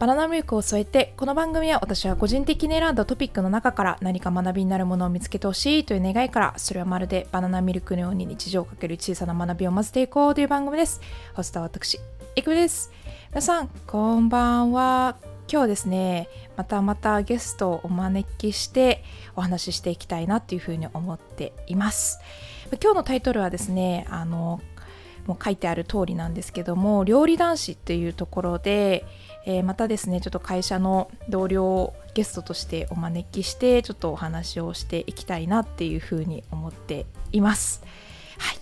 バナナミルクを添えてこの番組は私は個人的に選んだトピックの中から何か学びになるものを見つけてほしいという願いからそれはまるでバナナミルクのように日常をかける小さな学びを混ぜていこうという番組です。ホストは私いくです。皆さんこんばんは。今日ですねまたまたゲストをお招きしてお話ししていきたいなっていうふうに思っています。今日のタイトルはですねあのもう書いてある通りなんですけども料理男子っていうところでえー、またですねちょっと会社の同僚をゲストとしてお招きしてちょっとお話をしていきたいなっていうふうに思っています。はい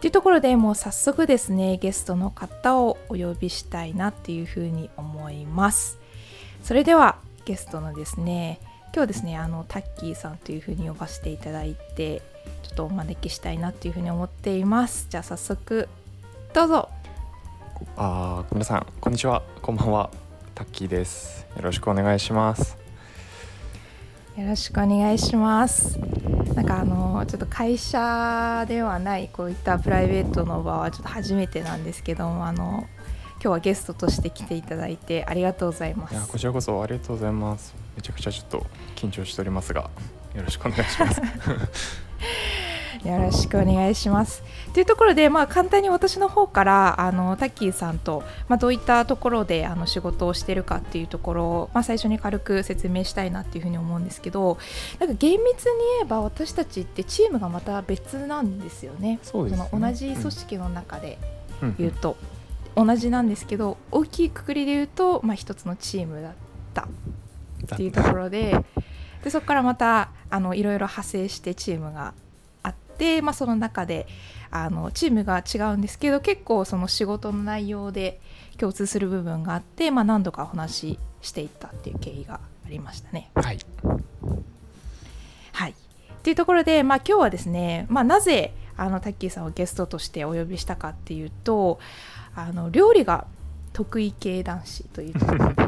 というところでもう早速ですねゲストの方をお呼びしたいなっていうふうに思います。それではゲストのですね今日ですねあのタッキーさんというふうに呼ばせていただいてちょっとお招きしたいなっていうふうに思っています。じゃあ早速どうぞ。あ皆さんこんにちはこんばんはタッキーです。よろしくお願いします。よろしくお願いします。なんかあのちょっと会社ではないこういったプライベートの場はちょっと初めてなんですけどもあの今日はゲストとして来ていただいてありがとうございます。いやこちらこそありがとうございます。めちゃくちゃちょっと緊張しておりますがよろしくお願いします よろしくお願いします。というところで、まあ、簡単に私の方からあのタッキーさんと、まあ、どういったところであの仕事をしてるかっていうところを、まあ、最初に軽く説明したいなっていうふうに思うんですけどなんか厳密に言えば私たちってチームがまた別なんですよね。そうですね同じ組織の中で言うと、うん、同じなんですけど大きいくくりで言うと、まあ、一つのチームだったっていうところで。でそこからまたあのいろいろ派生してチームがで、まあ、その中であのチームが違うんですけど結構その仕事の内容で共通する部分があって、まあ、何度かお話ししていったっていう経緯がありましたね。はい、はい、っていうところで、まあ、今日はですね、まあ、なぜあのタッキーさんをゲストとしてお呼びしたかっていうとあの料理が得意系男子というところで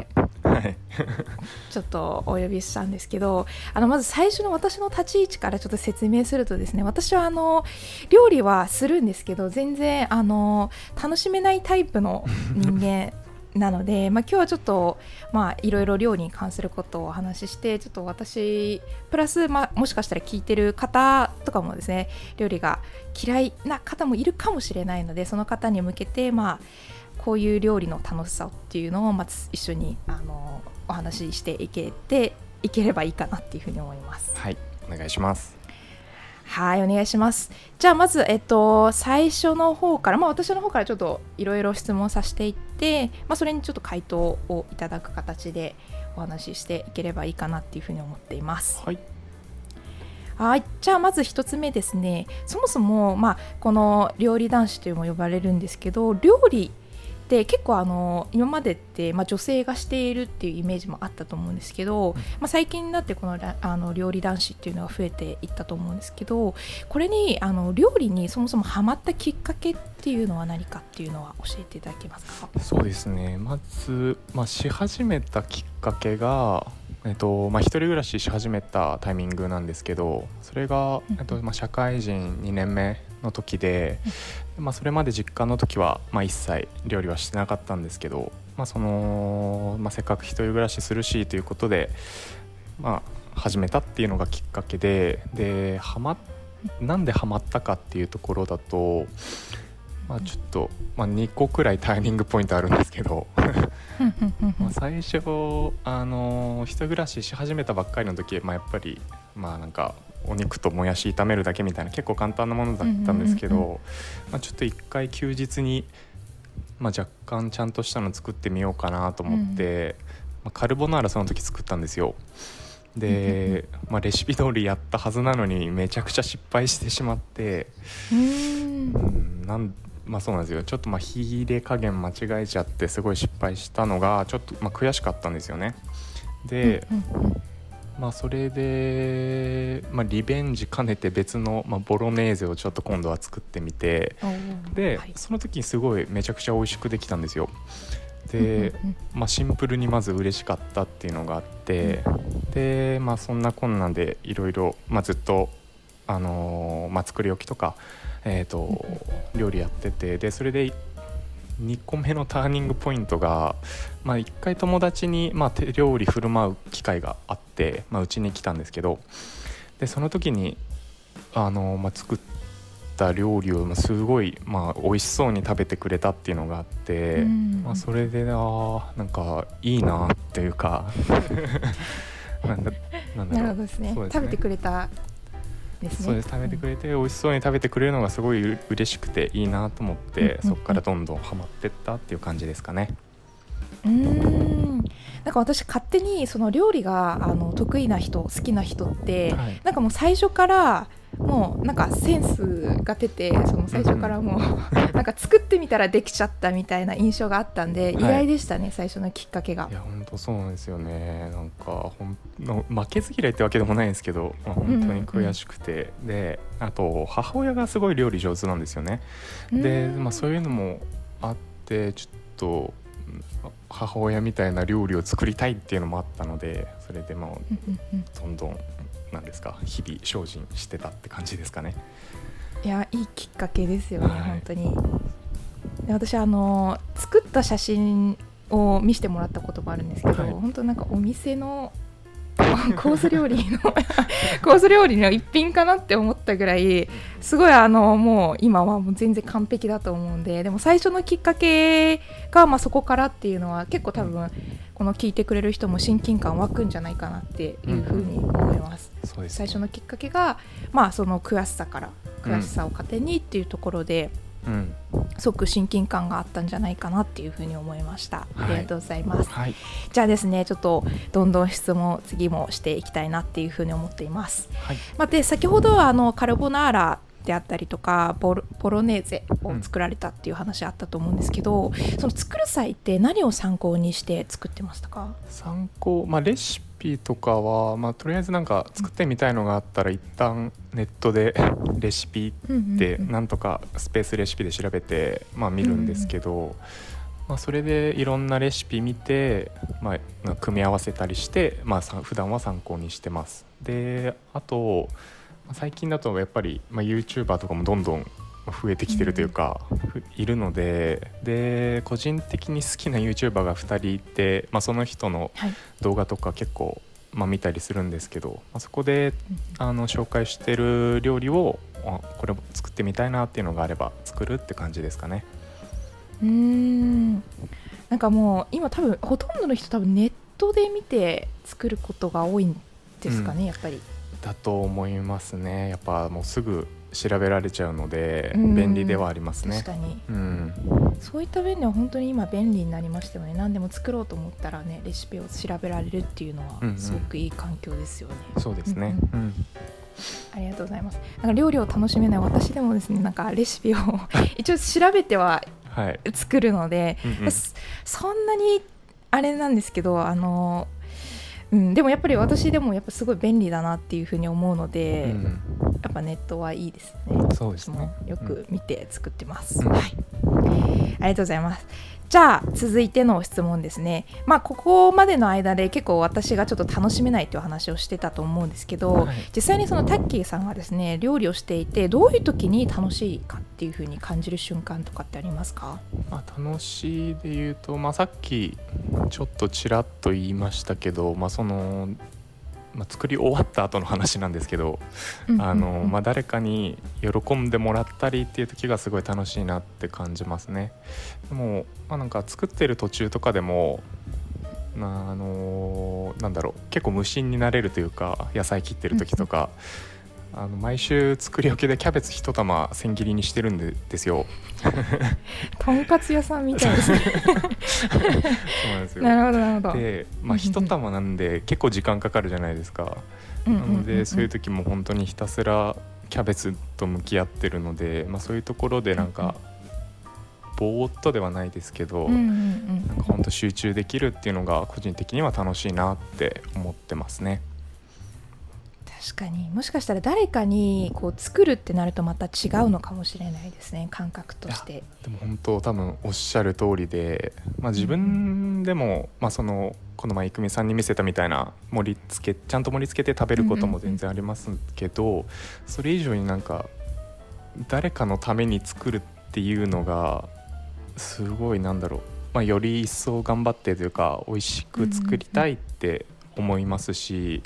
ちょっとお呼びしたんですけどあのまず最初の私の立ち位置からちょっと説明するとですね私はあの料理はするんですけど全然あの楽しめないタイプの人間 なので、まあ、今日はちょっと、まあ、いろいろ料理に関することをお話ししてちょっと私プラス、まあ、もしかしたら聞いてる方とかもですね料理が嫌いな方もいるかもしれないのでその方に向けて、まあ、こういう料理の楽しさっていうのをまず一緒にあのお話ししていけていければいいかなっていうふうに思います。はいお願いしますはいお願いしますじゃあまず、えっと、最初の方から、まあ、私の方からちょっといろいろ質問させていって、まあ、それにちょっと回答をいただく形でお話ししていければいいかなっていうふうに思っています。はいはいじゃあまず1つ目ですねそもそも、まあ、この料理男子というも呼ばれるんですけど料理で結構あの今までって、まあ、女性がしているっていうイメージもあったと思うんですけど、まあ、最近になってこのあの料理男子っていうのが増えていったと思うんですけどこれにあの料理にそもそもハマったきっかけっていうのは何かっていうのは教えていただけますか？そうですね。まず、まあ、し始めたきっかけがえっとまあ、一人暮らしし始めたタイミングなんですけどそれが、えっとまあ、社会人2年目の時で、まあ、それまで実家の時は、まあ、一切料理はしてなかったんですけど、まあそのまあ、せっかく一人暮らしするしということで、まあ、始めたっていうのがきっかけでではまなんでハマったかっていうところだと、まあ、ちょっと、まあ、2個くらいターニングポイントあるんですけどまあ最初あの一人暮らしし始めたばっかりの時、まあ、やっぱりまあなんかお肉ともやし炒めるだけみたいな結構簡単なものだったんですけど、まあ、ちょっと一回休日に、まあ、若干ちゃんとしたの作ってみようかなと思って、まあ、カルボナーラその時作ったんですよ。で、まあ、レシピ通りやったはずなのにめちゃくちゃ失敗してしまってうん。なんまあそうなんですよ。ちょっとまあ火入れ加減間違えちゃってすごい失敗したのがちょっとまあ悔しかったんですよね。で、まあ、それで、まあ、リベンジ兼ねて別の、まあ、ボロネーゼをちょっと今度は作ってみてで、はい、その時にすごいめちゃくちゃ美味しくできたんですよ。で、まあ、シンプルにまず嬉しかったっていうのがあって、で、まあ、そんなこんなんでいろいろずっと、あのー、まあ、作り置きとか、えーと、料理やっててでそれで2個目のターニングポイントが、まあ、1回友達に、まあ、手料理振る舞う機会があってうち、に来たんですけどでその時にあの、まあ、作った料理をすごい、まあ、美味しそうに食べてくれたっていうのがあって、うん、まあ、それであなんかいいなっていうか なんだなんだろう。なるほどですね、ね、食べてくれたですね。そうです。食べてくれて、美味しそうに食べてくれるのがすごい嬉しくていいなと思って、そこからどんどんハマってったっていう感じですかね。うん。なんか私勝手にその料理があの得意な人好きな人って、はい、なんかもう最初からもうなんかセンスが出てその最初からもう なんか作ってみたらできちゃったみたいな印象があったんで、意外でしたね最初のきっかけが。いや本当そうなんですよね。なんかほんの負けず嫌いってわけでもないんですけど、まあ、本当に悔しくて、うんうん、であと母親がすごい料理上手なんですよね。で、まあ、そういうのもあってちょっと母親みたいな料理を作りたいっていうのもあったのでそれでもうどんどんなんですか日々精進してたって感じですかね。いやいいきっかけですよね、はい、本当に。で私あの作った写真を見せてもらったこともあるんですけど、はい、本当なんかお店の コース料理の コース料理の一品かなって思ったぐらいすごいあのもう今はもう全然完璧だと思うんででも最初のきっかけがまあそこからっていうのは結構多分この聞いてくれる人も親近感湧くんじゃないかなっていうふうに思います。うん、最初のきっかけがまあその悔しさから悔しさを糧にっていうところで、うん、すごく親近感があったんじゃないかなっていうふうに思いました。ありがとうございます。はい、じゃあですね、ちょっとどんどん質問次もしていきたいなっていうふうに思っています。はい、まあ、で先ほどはあのカルボナーラであったりとかボロネーゼを作られたっていう話あったと思うんですけど、うん、その作る際って何を参考にして作ってましたか？参考、まあ、レシピとかは、まあ、とりあえずなんか作ってみたいのがあったら一旦ネットで レシピってなんとかスペースレシピで調べて、まあ、見るんですけど、まあ、それでいろんなレシピ見て、まあ、組み合わせたりして、まあ、普段は参考にしてます。であと最近だとやっぱり、まあ、YouTuber とかもどんどん増えてきてるというか、うん、いるのでで個人的に好きな YouTuber が2人いて、まあ、その人の動画とか結構、まあ、見たりするんですけど、まあ、そこで、あの紹介してる料理をこれ作ってみたいなっていうのがあれば作るって感じですかね。うん。なんかもう今多分ほとんどの人多分ネットで見て作ることが多いんですかね、うん、やっぱり。だと思いますね。やっぱもうすぐ調べられちゃうので便利ではありますね。確かに、うん、そういった便利は本当に今便利になりましたよね。何でも作ろうと思ったらねレシピを調べられるっていうのはすごくいい環境ですよね、うんうん、そうですね、うん、ありがとうございます。なんか料理を楽しめない私でもですねなんかレシピを一応調べては作るので、はいうん。うん、そんなにあれなんですけどあのうん、でもやっぱり私でもやっぱすごい便利だなっていうふうに思うので、うん、やっぱネットはいいですね。そうですね。よく見て作ってます、うん、はい。ありがとうございます。じゃあ続いての質問ですね。まあここまでの間で結構私がちょっと楽しめないという話をしてたと思うんですけど、はい、実際にそのタッキーさんがですね料理をしていてどういう時に楽しいかっていうふうに感じる瞬間とかってありますか？まあ楽しいで言うと、まあさっきちょっとちらっと言いましたけど、まあそのまあ、作り終わった後の話なんですけど、あのまあ、誰かに喜んでもらったりっていう時がすごい楽しいなって感じますね。でも、まあ、なんか作ってる途中とかでもあのなんだろう結構無心になれるというか野菜切ってる時とか、あの毎週作り置きでキャベツ一玉千切りにしてるんですよ。とんかつ屋さんみたいですね。そうなんですよ。なるほどなるほど。で、まあ一玉なんで結構時間かかるじゃないですか。なのでそういう時も本当にひたすらキャベツと向き合ってるので、まあそういうところでなんか。ぼーっとではないですけど、なんか本当集中できるっていうのが個人的には楽しいなって思ってますね。確かに。もしかしたら誰かにこう作るってなるとまた違うのかもしれないですね。感覚として。でも本当多分おっしゃる通りで、まあ、自分でも、まあ、そのこの前郁美さんに見せたみたいな盛り付けちゃんと盛り付けて食べることも全然ありますけど、それ以上になんか誰かのために作るっていうのがすごいなんだろう、まあ、より一層頑張ってというか美味しく作りたいって思いますし、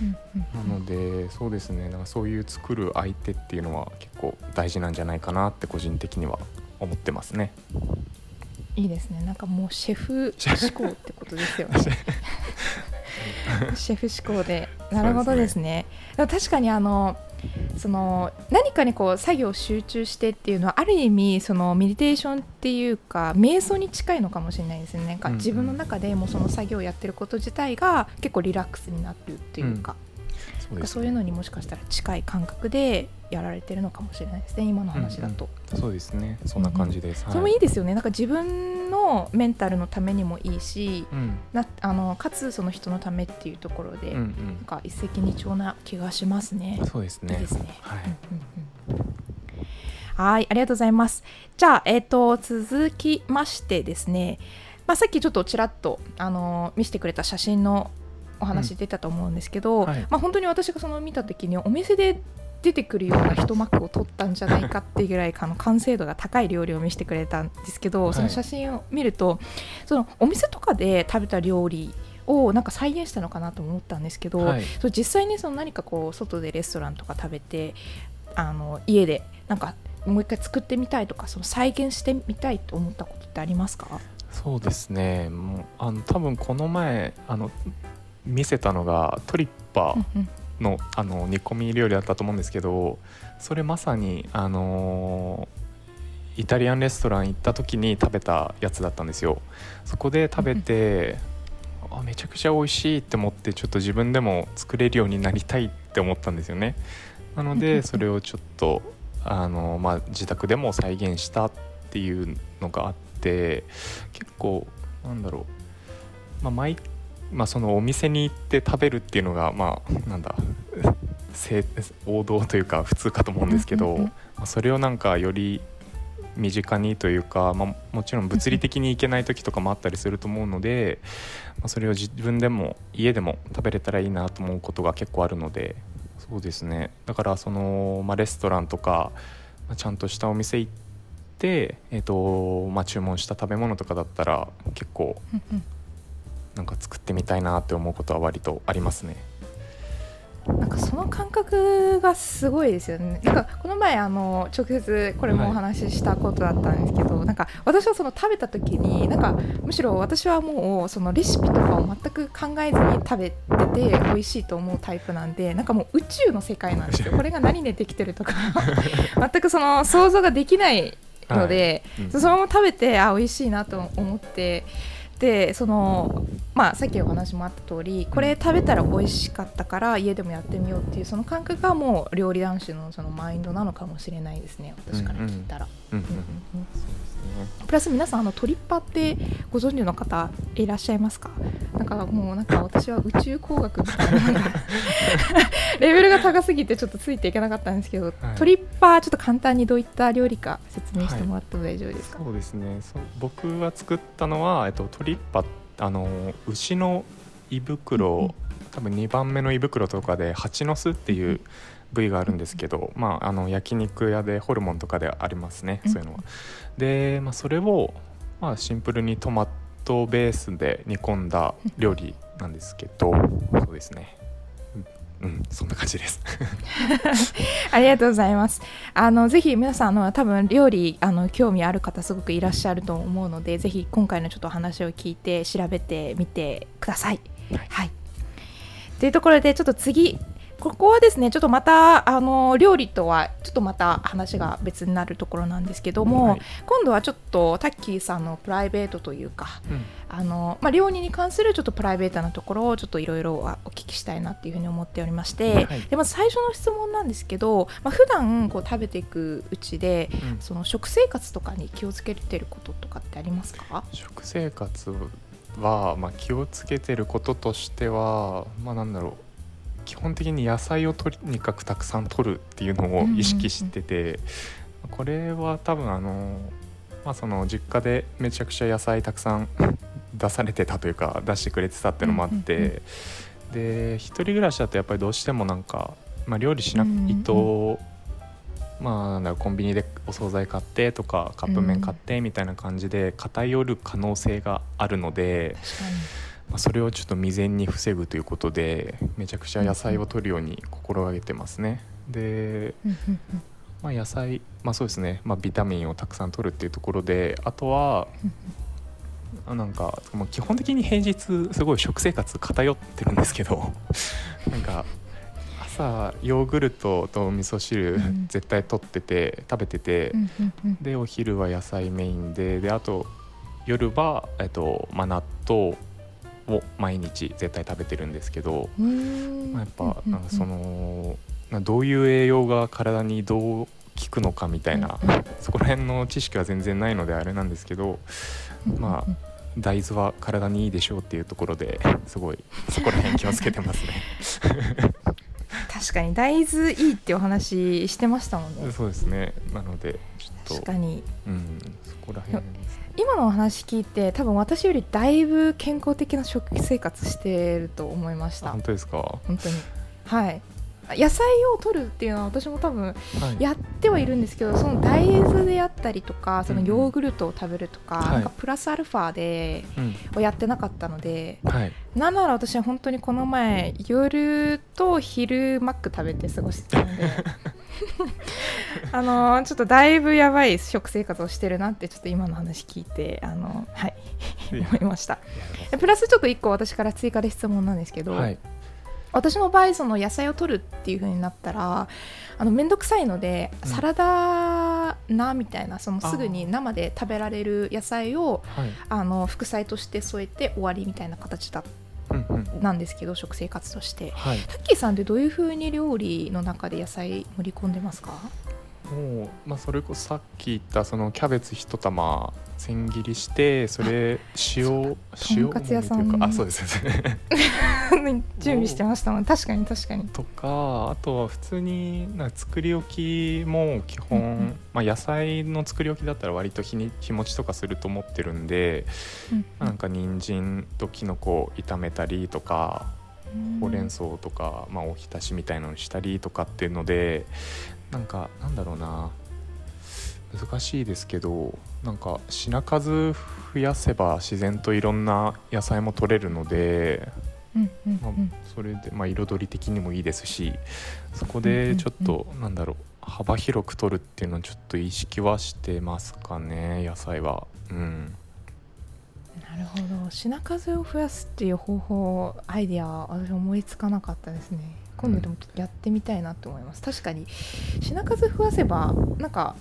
うんうんなのでそうですね。なんかそういう作る相手っていうのは結構大事なんじゃないかなって個人的には思ってますね。いいですね。なんかもうシェフ志向ってことですよね。シェフ。志向で。なるほどですね。でも確かにあのその何かにこう作業集中してっていうのはある意味そのメディテーションっていうか瞑想に近いのかもしれないですね。なんか自分の中でもその作業をやってること自体が結構リラックスになってるっていうか、そうねそういうのにもしかしたら近い感覚でやられてるのかもしれないですね今の話だと。そうですねそんな感じです。それもいいですよねなんか自分のメンタルのためにもいいしうんなあのかつその人のためっていうところで、なんうんうんか一石二鳥な気がしますね。そうですね。いいですね。はい。うんうんうんはい、ありがとうございます。じゃあ、えっ、と、続きましてですね。まあ、さっきちょっとちらっと、あの見せてくれた写真のお話出たと思うんですけど、うん。はい。まあ、本当に私がその見た時にお店で出てくるような一幕を撮ったんじゃないかっていうぐらいあの完成度が高い料理を見せてくれたんですけど、はい。その写真を見るとそのお店とかで食べた料理をなんか再現したのかなと思ったんですけど、はい。そう実際にその何かこう外でレストランとか食べてあの家でなんかもう一回作ってみたいとかその再現してみたいと思ったことってありますか？そうですね。もうあの多分この前あの見せたのがトリッパーうんのあの煮込み料理だったと思うんですけど、それまさにあのイタリアンレストラン行った時に食べたやつだったんですよ。そこで食べて。あめちゃくちゃ美味しいって思ってちょっと自分でも作れるようになりたいって思ったんですよねなのでそれをちょっとあの、まあ、自宅でも再現したっていうのがあって結構なんだろう、まあ毎まあ、そのお店に行って食べるっていうのがまあなんだ正王道というか普通かと思うんですけど、それをなんかより身近にというか、まあ、もちろん物理的に行けない時とかもあったりすると思うので、まあ、それを自分でも家でも食べれたらいいなと思うことが結構あるのでそうですね。だからその、まあ、レストランとか、まあちゃんとしたお店行って、えーとまあ、注文した食べ物とかだったら結構なんか作ってみたいなって思うことは割とありますね。なんかその感覚がすごいですよね。なんかこの前あの直接これもお話ししたことだったんですけど、なんか私はその食べた時になんかむしろ私はもうそのレシピとかを全く考えずに食べてて美味しいと思うタイプなんで、なんかもう宇宙の世界なんですよ。これが何でできてるとか 全くその想像ができないので、はいうんそのまま食べてあ美味しいなと思ってでそのまあさっきお話もあった通りこれ食べたら美味しかったから家でもやってみようっていうその感覚がもう料理男子のそのマインドなのかもしれないですね私から聞いたら。プラス皆さんあのトリッパってご存知の方いらっしゃいますか？なんかもうなんか私は宇宙工学みたいな レベルが高すぎてちょっとついていけなかったんですけど、トリッパーちょっと簡単にどういった料理か説明してもらっても大丈夫ですか、そうですね。僕が作ったのは、えっと、トリッパあの牛の胃袋、多分2番目の胃袋とかで蜂の巣っていう部位があるんですけど、まあ、あの焼肉屋でホルモンとかでありますね、うん。そういうのは。で、まあ、それを、まあ、シンプルにトマトベースで煮込んだ料理なんですけどそうですねうん、うん、そんな感じです。ありがとうございます。あのぜひ皆さんあの多分料理あの興味ある方すごくいらっしゃると思うので、ぜひ今回のちょっと話を聞いて調べてみてください。はいはい。というところでちょっと次。ここはですねちょっとまたあの料理とはちょっとまた話が別になるところなんですけども、はい。今度はちょっとタッキーさんのプライベートというかうん。あの、まあ、料理に関するちょっとプライベートなところをちょっといろいろお聞きしたいなっていうふうに思っておりまして、はい。でまず最初の質問なんですけど、まあ普段こう食べていくうちでうん。その食生活とかに気をつけてることとかってありますか？食生活は、まあ、気をつけてることとしてはまあなんだろう基本的に野菜をとにかくたくさん取るっていうのを意識してて、これは多分あの、まあ、その実家でめちゃくちゃ野菜たくさん出されてたというか出してくれてたっていうのもあって、うんうんうんで一人暮らしだとやっぱりどうしてもなんか、まあ、料理しないうんうんとまあなんだコンビニでお惣菜買ってとかカップ麺買ってみたいな感じで偏る可能性があるので、確かにま、それをちょっと未然に防ぐということでめちゃくちゃ野菜を摂るように心がけてますね。で、まあ、野菜、まあ、そうですね、まあ、ビタミンをたくさん摂るっていうところであとはあなんかもう基本的に平日すごい食生活偏ってるんですけど なんか朝ヨーグルトと味噌汁絶対取ってて食べてて、でお昼は野菜メインでであと夜は、えっとまあ、納豆を毎日絶対食べてるんですけど、まあ、やっぱなんかその、などういう栄養が体にどう効くのかみたいな、そこら辺の知識は全然ないのであれなんですけどまあ大豆は体にいいでしょうっていうところですごいそこら辺気をつけてますね。確かに大豆いいってお話してましたもんね。そうですね。なのでちょっと確かに。うんそこら辺。今のお話聞いて多分私よりだいぶ健康的な食生活してると思いました。あ本当ですか、は本当に。はい。野菜を取るっていうのは私も多分い、やってはいるんですけどその大豆であったりとかそのヨーグルトを食べるとか,、はい。なんかプラスアルファでうん。をやってなかったのではい、なんなら私は本当にこの前夜と昼マック食べて過ごしてたので あのちょっとだいぶやばい食生活をしてるなってちょっと今の話聞いてあのはい。思いました。でプラスちょっと1個私から追加で質問なんですけど、はい。私の場合その野菜を取るっていう風になったらあの面倒くさいので、うん。サラダ菜みたいなそのすぐに生で食べられる野菜をはい。あの副菜として添えて終わりみたいな形だうんうんなんですけど食生活として。はい。タッキーさんってどういう風に料理の中で野菜盛り込んでますか？もう、まあ、それこそさっき言ったそのキャベツ一玉千切りしてそれ塩塩とんかつ屋さんあそうですね 準備してましたもん確かに確かに。とかあとは普通にな作り置きも基本、うんうん。まあ、野菜の作り置きだったら割と日に日持ちとかすると思ってるんで、なんか人参ときのこ炒めたりとかほうれん草とか、まあ、おひたしみたいなのしたりとかっていうのでなんかなんだろうな。難しいですけどなんか品数増やせば自然といろんな野菜も取れるので、うんうんまそれで、まあ、彩り的にもいいですしそこでちょっと、なんだろう幅広く取るっていうのはちょっと意識はしてますかね野菜は。うん。なるほど。品数を増やすっていう方法アイディア私思いつかなかったですね今度でもやってみたいなと思います、確かに品数増やせばなんか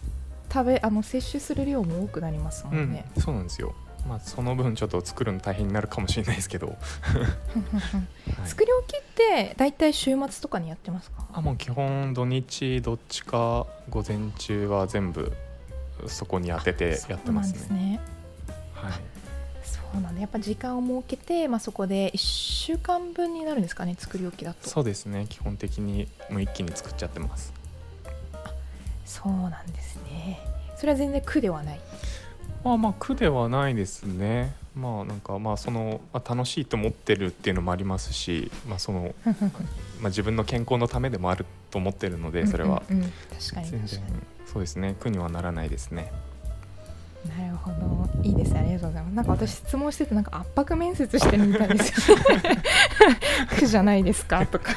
食べあの摂取する量も多くなりますもんね、うん、そうなんですよ。まあその分ちょっと作るの大変になるかもしれないですけど、はい作り置きって大体週末とかにやってますか？あもう基本土日どっちか午前中は全部そこに当ててやってますそうなんね。ですねはい。そうなんだやっぱ時間を設けて、まあ、そこで1週間分になるんですかね作り置きだとそうですね。基本的にもう一気に作っちゃってます。そうなんですねそれは全然苦ではない？まあまあ苦ではないですね。まあなんかまあその、まあ、楽しいと思ってるっていうのもありますし、まあその まあ自分の健康のためでもあると思ってるのでそれはうんうんうん確かに確かにそうですね苦にはならないですね。なるほど。いいですね。ありがとうございます。なんか私質問しててなんか圧迫面接してるみたいですよね。苦 じゃないですかとか。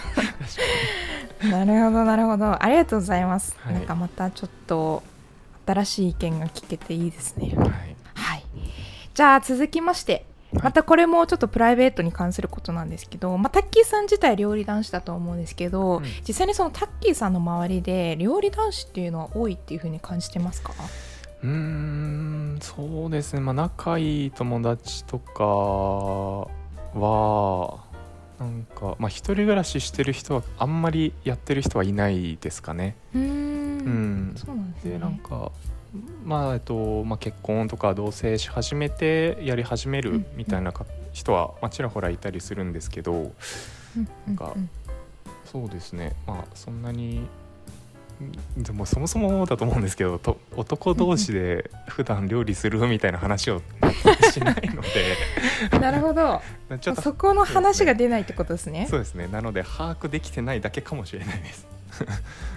なるほどなるほど。ありがとうございます、はい。なんかまたちょっと新しい意見が聞けていいですね。はい。はい。じゃあ続きましてはい。またこれもちょっとプライベートに関することなんですけど、まあ、タッキーさん自体料理男子だと思うんですけど、うん。実際にそのタッキーさんの周りで料理男子っていうのは多いっていうふうに感じてますか？うーんそうですね。まあ仲いい友達とかはなんかまあ一人暮らししてる人はあんまりやってる人はいないですかね。うーんうん。そうなんですね。でなんかまあえっとまあ、結婚とか同棲し始めてやり始めうんるみたいなか人は、まあ、ちらほらいたりするんですけどうんなんかうん。そうですね。まあそんなにんでもそもそもだと思うんですけどと男同士で普段料理するみたいな話をしないので。う んなるほど。ちょっとそこの話が出ないってことですね。そうですね。なので把握できてないだけかもしれないです。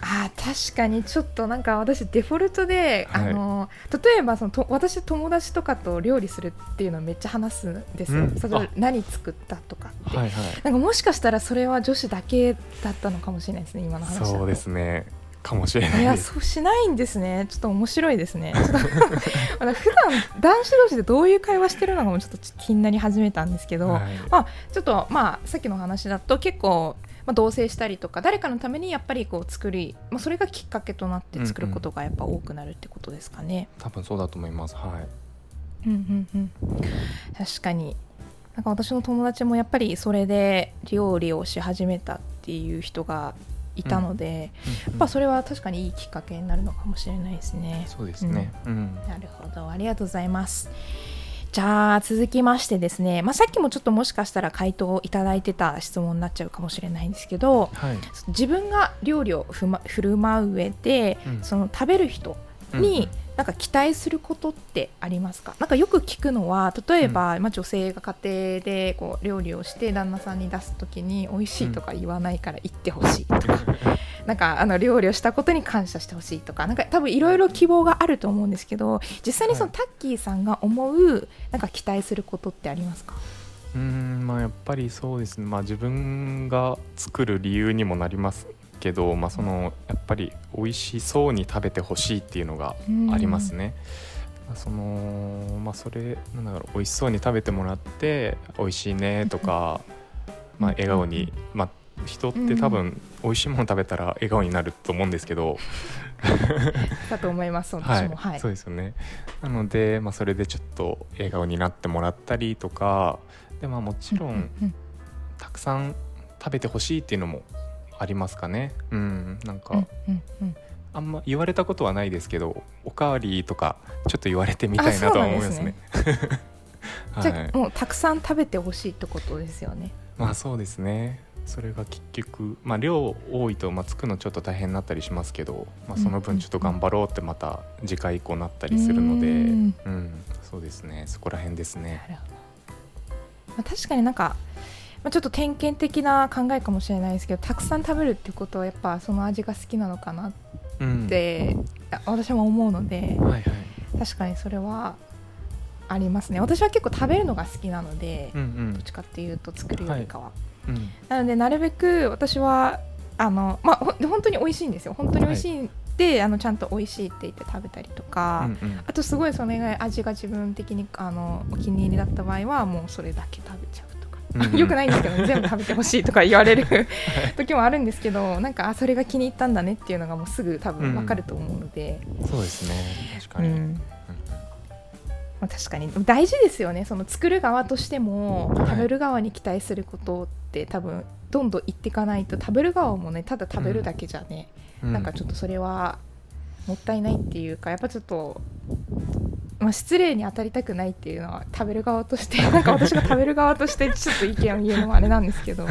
あー確かにちょっとなんか私デフォルトで、はい。あの例えばそのと私友達とかと料理するっていうのをめっちゃ話すんですよ、うん。それあ。何作ったとかって、はいはい。なんかもしかしたらそれは女子だけだったのかもしれないですね今の話だと。そうですねかもしれないいやそうしないんですね。ちょっと面白いですね。ちょっと まだ普段男子同士でどういう会話してるのかもちょっと気になり始めたんですけど、はい。まあちょっとまあさっきの話だと結構、まあ、同棲したりとか誰かのためにやっぱりこう作り、まあ、それがきっかけとなって作ることがやっぱ多くなるってことですかね。多分そうだと思います。はい。うんうんうん、確かに。なんか私の友達もやっぱりそれで料理をし始めたっていう人がいたので、やっぱそれは確かにいいきっかけになるのかもしれないですね。そうですね。うん。なるほど。ありがとうございます。じゃあ続きましてですね、まあ、さっきもちょっともしかしたら回答いただいてた質問になっちゃうかもしれないんですけどはい。自分が料理をふ、ま、振る舞う上で、うん。その食べる人になんか期待することってありますか？なんかよく聞くのは例えば、まあ、女性が家庭でこう料理をして旦那さんに出す時に美味しいとか言わないから言ってほしいとか、なんかあの料理をしたことに感謝してほしいとかなんか多分いろいろ希望があると思うんですけど実際にそのはい。タッキーさんが思うなんか期待することってありますか？うんまあやっぱりそうですね。まあ自分が作る理由にもなりますけどまあそのやっぱり美味しそうに食べてほしいっていうのがありますね。まあそのまあそれなんだろう美味しそうに食べてもらって美味しいねとか、まあ笑顔にまあ人って多分美味しいもの食べたら笑顔になると思うんですけど、だと思います私はい。も、はい。そうですよね。なので、まあ、それでちょっと笑顔になってもらったりとかで、まあ、もちろん。たくさん食べてほしいっていうのもありますかね。うんなんか、うんうんうん。あんま言われたことはないですけどおかわりとかちょっと言われてみたいなとは思いますね。じ はい。ゃあもうたくさん食べてほしいってことですよね。まあそうですね。それが結局、まあ、量多いと、まあ、作るのちょっと大変になったりしますけど、まあ、その分ちょっと頑張ろうってままた次回以降なったりするので。ううんんそうですね。そこら辺ですね。まあ、確かになんか、まあ、ちょっと典型的な考えかもしれないですけどたくさん食べるってことはやっぱその味が好きなのかなっうん。私も思うのではいはい。確かにそれはありますね。私は結構食べるのが好きなので、うんどっちかっていうと作るよりかは、うんうん。なのでなるべく私はあのまあ本当に美味しいんですよ。本当に美味しいんで、あのちゃんと美味しいって言って食べたりとか、うんうん。あとすごいそれが味が自分的にあのお気に入りだった場合はもうそれだけ食べちゃううん。うんよくないんですけど、全部食べてほしいとか言われる 時もあるんですけどなんかあそれが気に入ったんだねっていうのがもうすぐ多分分かると思うので、そうですね。確かに、うん。うん。まあ、確かに。大事ですよね。その作る側としてもはい食べる側に期待することって多分どんどん言っていかないと食べる側もねただ食べるだけじゃね、うなんかちょっとそれはもったいないっていうかやっぱちょっと、まあ、失礼に当たりたくないっていうのは食べる側として なんか私が食べる側としてちょっと意見を言うのもあれなんですけど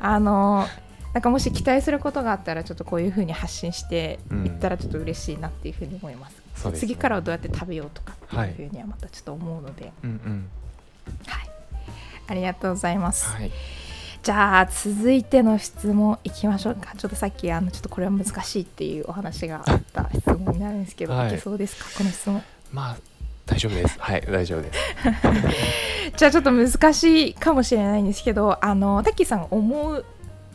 あのなんかもし期待することがあったらちょっとこういうふうに発信していったらちょっと嬉しいなっていうふうに思います。そうですね。次からはどうやって食べようとかっていうふうにはまたちょっと思うので、うんうん。はい、ありがとうございます。はい。じゃあ続いての質問いきましょうか。ちょっとさっきあのちょっとこれは難しいっていうお話があった質問になるんですけど、はい。い、けそうですか？この質問まあ大丈夫です。はい大丈夫です。じゃあちょっと難しいかもしれないんですけどあのタッキーさんが思う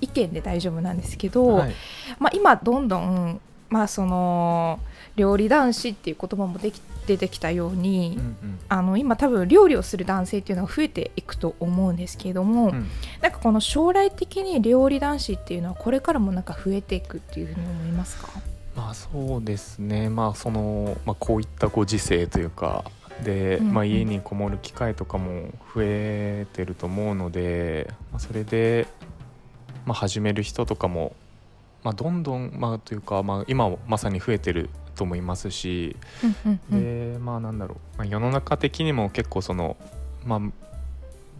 意見で大丈夫なんですけど、はい。まあ、今どんどん、まあ、その料理男子っていう言葉もでき出てきたように、うんあの今多分料理をする男性っていうのが増えていくと思うんですけれども、うんうん。なんかこの将来的に料理男子っていうのはこれからもなんか増えていくっていうふうに思いますか？まあそうですね。まあその、まあ、こういったご時世というかで、まあ、家にこもる機会とかも増えてると思うので、まあ、それで、まあ、始める人とかも、まあ、どんどん、まあ、というか、まあ、今もまさに増えてると思いますし、でまあなんだろう、まあ、世の中的にも結構そのまあ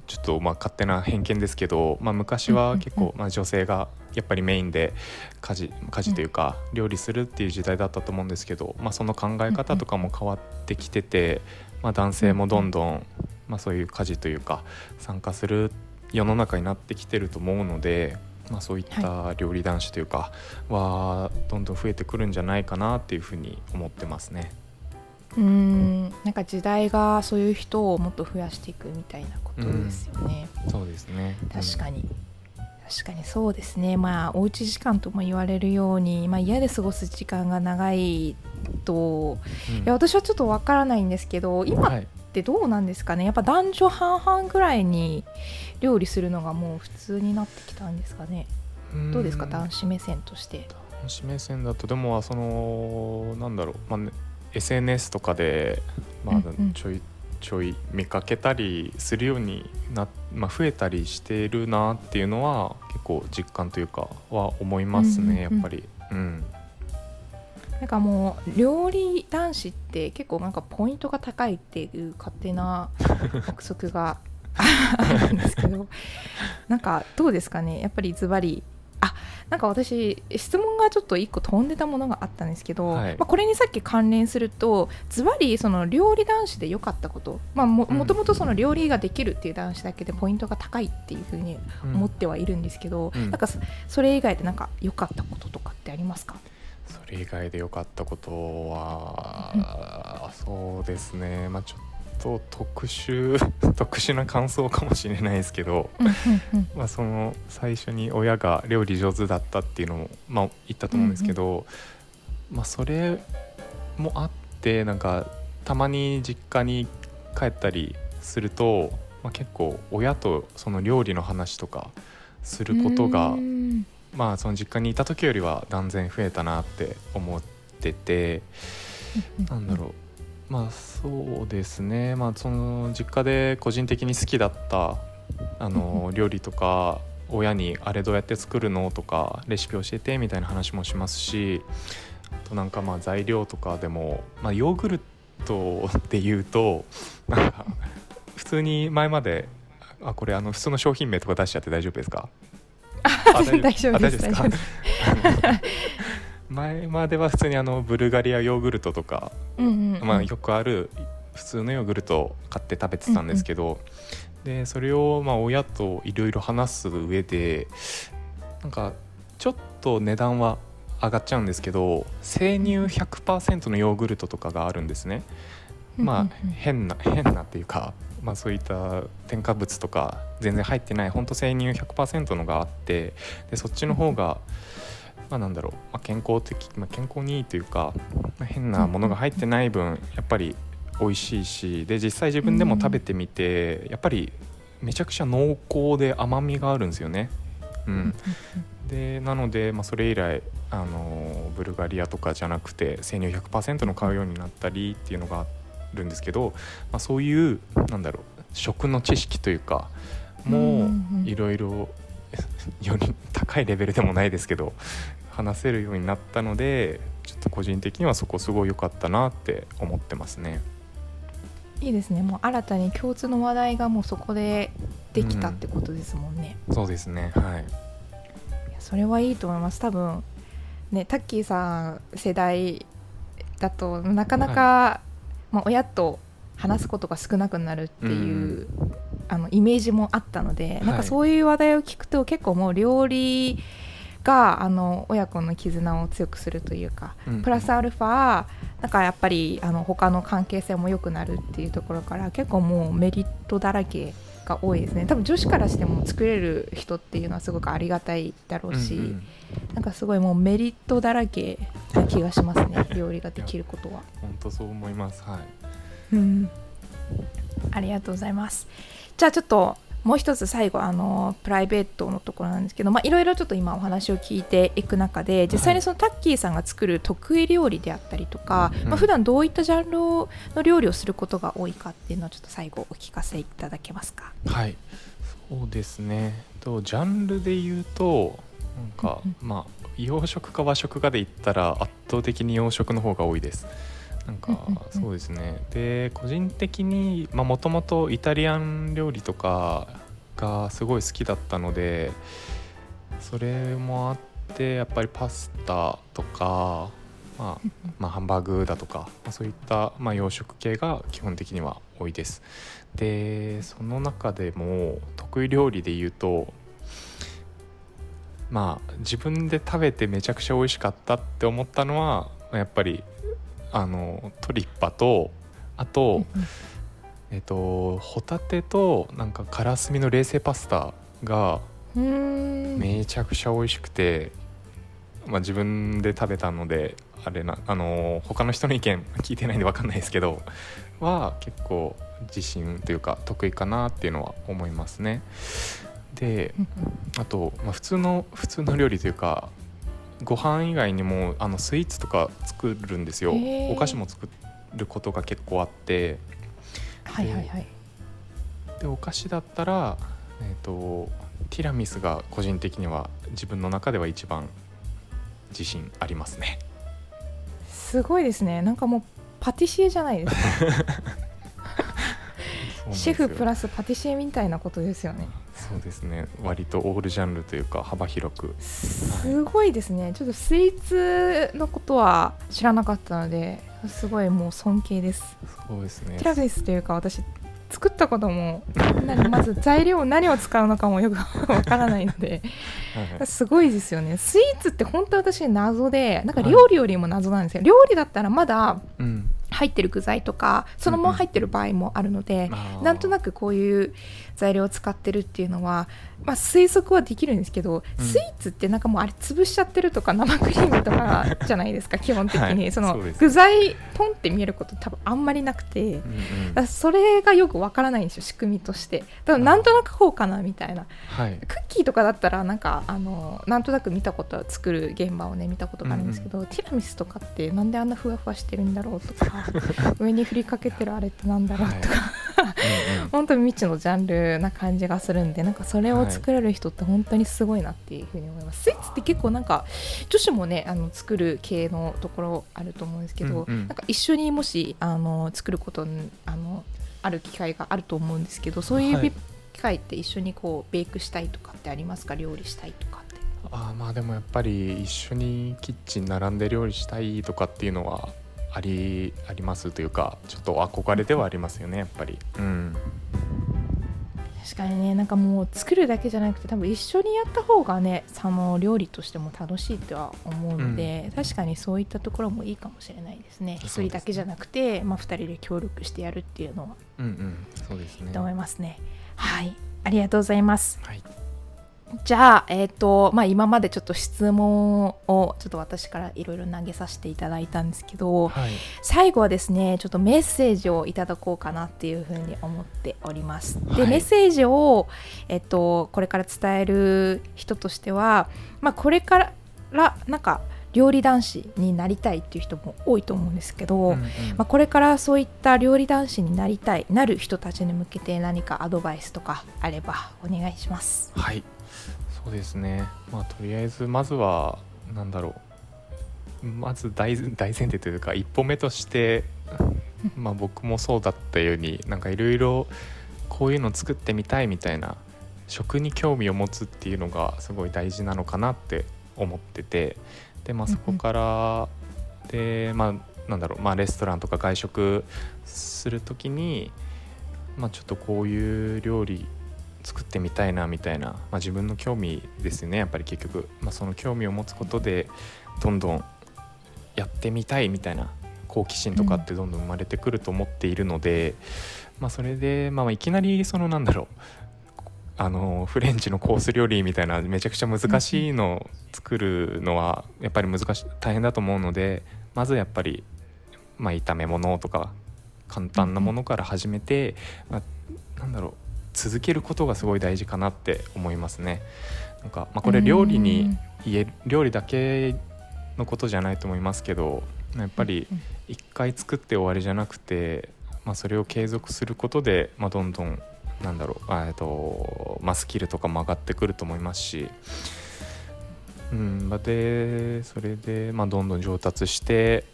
ちょっとまあ勝手な偏見ですけど、まあ、昔は結構まあ女性がやっぱりメインで家事家事というか料理するっていう時代だったと思うんですけど、まあ、その考え方とかも変わってきてて、まあ、男性もどんどんまあそういう家事というか参加する世の中になってきてると思うので、まあ、そういった料理男子というかはどんどん増えてくるんじゃないかなっていうふうに思ってますね。うん。なんか時代がそういう人をもっと増やしていくみたいなことですよね。うん、そうですね。確かに、うん確かにそうですね。まあおうち時間とも言われるように、まあ、家で過ごす時間が長いと、うん、いや私はちょっとわからないんですけど今ってどうなんですかね、やっぱ男女半々ぐらいに料理するのがもう普通になってきたんですかね。どうですか？男子目線として。男子目線だとでもそのなんだろう、まあね、SNS とかで、まあ、ちょい、ちょい見かけたりするようにな、まあ、増えたりしてるなっていうのは結構実感というかは思いますね、うんうんうん、やっぱり。うん。なんかもう料理男子って結構なんかポイントが高いっていう勝手な 憶測があるんですけどなんかどうですかね？やっぱりズバリあなんか私質問がちょっと1個飛んでたものがあったんですけど、はい、まあ、これにさっき関連するとズバリその料理男子で良かったこと、まあ、もともとその料理ができるっていう男子だけでポイントが高いっていうふうに思ってはいるんですけど、うん、なんかそれ以外でなんか良かったこととかってありますか？それ以外で良かったことは、うん、そうですね。まあちょっと特殊 特殊な感想かもしれないですけどまあその最初に親が料理上手だったっていうのも、まあ、言ったと思うんですけど、まあ、それもあってなんかたまに実家に帰ったりすると、まあ、結構親とその料理の話とかすることがまあその実家にいた時よりは断然増えたなって思っててなんだろうまあそうですね。まあその実家で個人的に好きだったあの料理とか親にあれどうやって作るのとかレシピ教えてみたいな話もしますしあとなんかまあ材料とかでも、まあ、ヨーグルトで言うとなんか普通に前まであこれあの普通の商品名とか出しちゃって大丈夫ですか？大丈夫です。か？前までは普通にあのブルガリアヨーグルトとか、うんうんうん、まあ、よくある普通のヨーグルトを買って食べてたんですけど、うんうん、でそれをまあ親といろいろ話す上でなんかちょっと値段は上がっちゃうんですけど生乳100%のヨーグルトとかがあるんですね。まあ変な変なっていうか、まあ、そういった添加物とか全然入ってないほんと生乳100%のがあってでそっちの方が、まあ、なんだろう、まあ、健康的、まあ、健康にいいというか、まあ、変なものが入ってない分やっぱり美味しいしで実際自分でも食べてみてやっぱりめちゃくちゃ濃厚で甘みがあるんですよね。うん、でなので、まあ、それ以来あのブルガリアとかじゃなくて生乳100%の買うようになったりっていうのがあるんですけど、まあ、そういうなんだろう食の知識というかもういろいろ より高いレベルでもないですけど話せるようになったのでちょっと個人的にはそこすごい良かったなって思ってますね。いいですね。もう新たに共通の話題がもうそこでできたってことですもんね。うん、そうですね。はい。それはいいと思います。多分ねタッキーさん世代だとなかなか、はい、まあ、親と話すことが少なくなるっていう、うん、あのイメージもあったので、なんかそういう話題を聞くと結構もう料理があの親子の絆を強くするというか、うん、プラスアルファなんかやっぱりあの他の関係性も良くなるっていうところから結構もうメリットだらけが多いですね。多分女子からしても作れる人っていうのはすごくありがたいだろうし、うんうん、なんかすごいもうメリットだらけな気がしますね料理ができることは。本当そう思います。はい。うん、ありがとうございます。じゃあちょっともう一つ最後あのプライベートのところなんですけどいろいろちょっと今お話を聞いていく中で実際にそのタッキーさんが作る得意料理であったりとか、はい、まあ、普段どういったジャンルの料理をすることが多いかっていうのをちょっと最後お聞かせいただけますか？はい。そうですね。とジャンルで言うとなんか、まあ洋食か和食かで言ったら圧倒的に洋食の方が多いです。なんかそうですね。で個人的にもともとイタリアン料理とかがすごい好きだったのでそれもあってやっぱりパスタとか、まあ、まあハンバーグだとか、まあ、そういった、まあ、洋食系が基本的には多いです。でその中でも得意料理で言うとまあ自分で食べてめちゃくちゃ美味しかったって思ったのはやっぱりあのトリッパとあと、えっとホタテとなんかからすみの冷製パスタがうんめちゃくちゃ美味しくて、まあ、自分で食べたのであれなあの他の人の意見 聞いてないんで分かんないですけどは結構自信というか得意かなっていうのは思いますね。であと、まあ、普通の普通の料理というかご飯以外にもあのスイーツとか作るんですよ、お菓子も作ることが結構あって。はいはいはい。でお菓子だったら、えー、とティラミスが個人的には自分の中では一番自信ありますね。すごいですね。なんかもうパティシエじゃないですか。シェフプララスパティシエみたいなことですよねそうですね。割とオールジャンルというか幅広く。すごいですね。ちょっとスイーツのことは知らなかったのですごいもう尊敬です。そうですね。ティラミスというか私作ったことも何まず材料何を使うのかもよく わからないのではい。はいすごいですよね。スイーツって本当私謎でなんか料理よりも謎なんですよ、料理だったらまだうん入ってる具材とかそのまま入ってる場合もあるので、あー。なんとなくこういう材料を使ってるっていうのは、まあ、推測はできるんですけど、うん。スイーツってなんかもうあれ潰しちゃってるとか生クリームとかじゃないですか 基本的に、はい。その具材ポンって見えること多分あんまりなくて。うんうん。それがよくわからないんですよ仕組みとして。だからなんとなくこうかなみたいな。はい。クッキーとかだったらなんかあのなんとなく見たことは作る現場をね見たことがあるんですけど、ティラミスとかってなんであんなふわふわしてるんだろうとか上に振りかけてるあれってなんだろうとか、うんうん。本当に未知のジャンルな感じがするんでなんかそれを作れる人って本当にすごいなっていうふうに思います、スイーツって結構なんか女子もねあの作る系のところあると思うんですけど、うんうん。なんか一緒にもしあの作ることにあのある機会があると思うんですけどそういうはい。機会って一緒にこうベイクしたいとかってありますか？料理したいとかって。あーまあでもやっぱり一緒にキッチン並んで料理したいとかっていうのはありありますというかちょっと憧れではありますよねやっぱり。うん。確かにねなんかもう作るだけじゃなくて多分一緒にやった方がねその料理としても楽しいとは思うので、確かにそういったところもいいかもしれないですね。一ね。人だけじゃなくて、まあ、2人で協力してやるっていうのは。うんうん。そうですね。と思いますね。はい。ありがとうございます。はいじゃあ、えっとまあ、今までちょっと質問をちょっと私からいろいろ投げさせていただいたんですけどはい最後はですねちょっとメッセージをいただこうかなっていうふうに思っております。で、はいメッセージを、えっと、これから伝える人としては、まあ、これからなんか料理男子になりたいっていう人も多いと思うんですけど、うんうん。まあ、これからそういった料理男子になりたいなる人たちに向けて何かアドバイスとかあればお願いします。はい。そうですね。まあとりあえずまずはなんだろう。まず大大前提というか一歩目としてまあ僕もそうだったようになんかいろいろこういうの作ってみたいみたいな食に興味を持つっていうのがすごい大事なのかなって思っててでまあそこからでまあなんだろうまあレストランとか外食する時にまあちょっとこういう料理作ってみたいなみたいな、まあ、自分の興味ですよね。やっぱり結局、まあ、その興味を持つことでどんどんやってみたいみたいな好奇心とかってどんどん生まれてくると思っているので、まあ、それで、まあ、いきなりそのなんだろうあのフレンチのコース料理みたいなめちゃくちゃ難しいのを作るのはやっぱり難しい大変だと思うのでまずやっぱり、まあ、炒め物とか簡単なものから始めて、まあ、なんだろう続けることがすごい大事かなって思いますね。なんかまあ、これ料理に言え料理だけのことじゃないと思いますけどやっぱりうん一回作って終わりじゃなくて、まあ、それを継続することで、まあ、どんどんなんだろう。あえっと、まあ、スキルとかも上がってくると思いますし、うん、まあでそれで、まあ、どんどん上達して、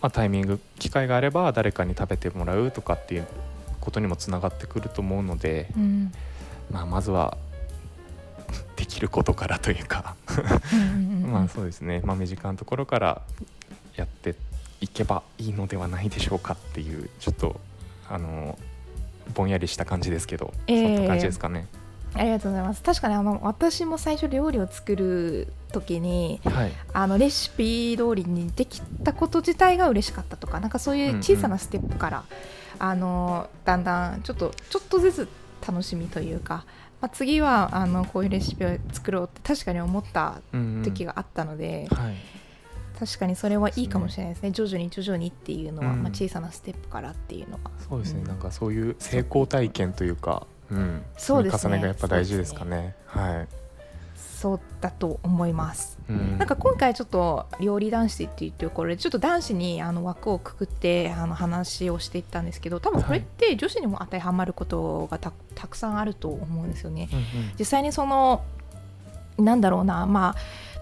まあ、タイミング機会があれば誰かに食べてもらうとかっていうことにもつながってくると思うので、うん。まあ、まずはできることからというか。まあそうですね、まあ、身近なところからやっていけばいいのではないでしょうかっていうちょっとあのぼんやりした感じですけど、ええ。そんな感じですかね。ありがとうございます。確かにあの私も最初料理を作る時にはい。あのレシピ通りにできたこと自体が嬉しかったとかなんかそういう小さなステップから、あのだんだんちょっとちょっとずつ楽しみというか、まあ、次はあのこういうレシピを作ろうって確かに思ったうんうん。時があったので、はい確かにそれはいいかもしれないですね。徐々に徐々にっていうのは、うん。まあ、小さなステップからっていうのは。そうですね、うん。なんかそういう成功体験というか、うん、そうですね。重ねがやっぱ大事ですかね。はい。そうだと思います。うん。なんか今回ちょっと料理男子っていうところでちょっと男子にあの枠をくくってあの話をしていったんですけど多分これって女子にも当てはまることがたたくさんあると思うんですよね。うんうん。実際にそのなんだろうなまあ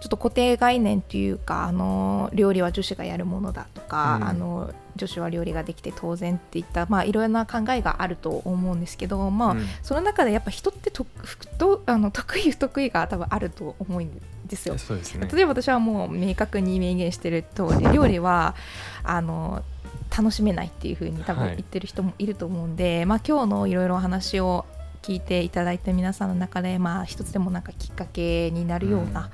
ちょっと固定概念というかあの料理は女子がやるものだとか、うんあの女子は料理ができて当然っていったまあいろんな考えがあると思うんですけどまあ、うんその中でやっぱ人ってとふとあの得意不得意が多分あると思うんですよ。そうですね。例えば私はもう明確に明言してる通り料理はあの楽しめないっていう風に多分はい言ってる人もいると思うんで、まあ今日のいろいろお話を聞いていただいた皆さんの中でまあ一つでもなんかきっかけになるよううんな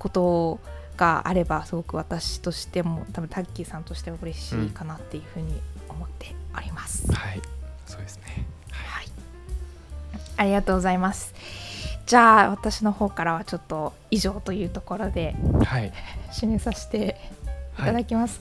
ことがあればすごく私としても多分タッキーさんとしては嬉しいかなっていう風に思っております。はい、そうですね。はい、ありがとうございます。じゃあ私の方からはちょっと以上というところではい。締めさせていはい。ただきます。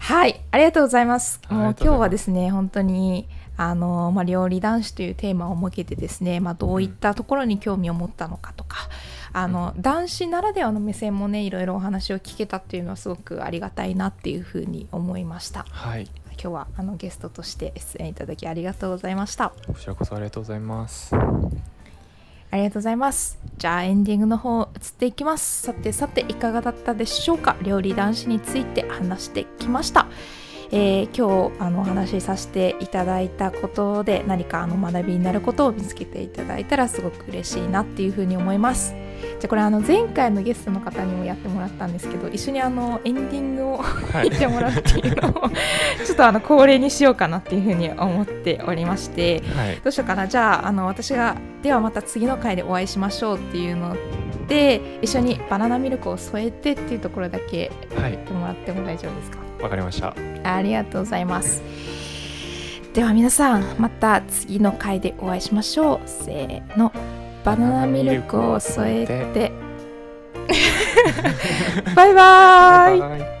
はい、ありがとうございます。はいもうありがとうございます今日はですね、本当にあのまあ料理男子というテーマを設けてですね、まあどういったところに興味を持ったのかとか、あの男子ならではの目線もね、いろいろお話を聞けたっていうのはすごくありがたいなっていうふうに思いました。はい。今日はあのゲストとして出演いただきありがとうございました。こちらこそありがとうございます。ありがとうございます。じゃあエンディングの方移っていきます。さてさていかがだったでしょうか？料理男子について話してきました。えー今日あのお話しさせていただいたことで何かあの学びになることを見つけていただいたらすごく嬉しいなっていうふうに思います。じゃあこれあの前回のゲストの方にもやってもらったんですけど一緒にあのエンディングをは言ってもらうっていうのをちょっとあの恒例にしようかなっていうふうに思っておりましてはい。どうしようかな。じゃああの私がではまた次の回でお会いしましょうっていうので一緒にバナナミルクを添えてっていうところだけはい。言ってもらっても大丈夫ですか？わかりました。ありがとうございます。では皆さんまた次の回でお会いしましょう。せーのバナナミルクを添えて。バイバーイ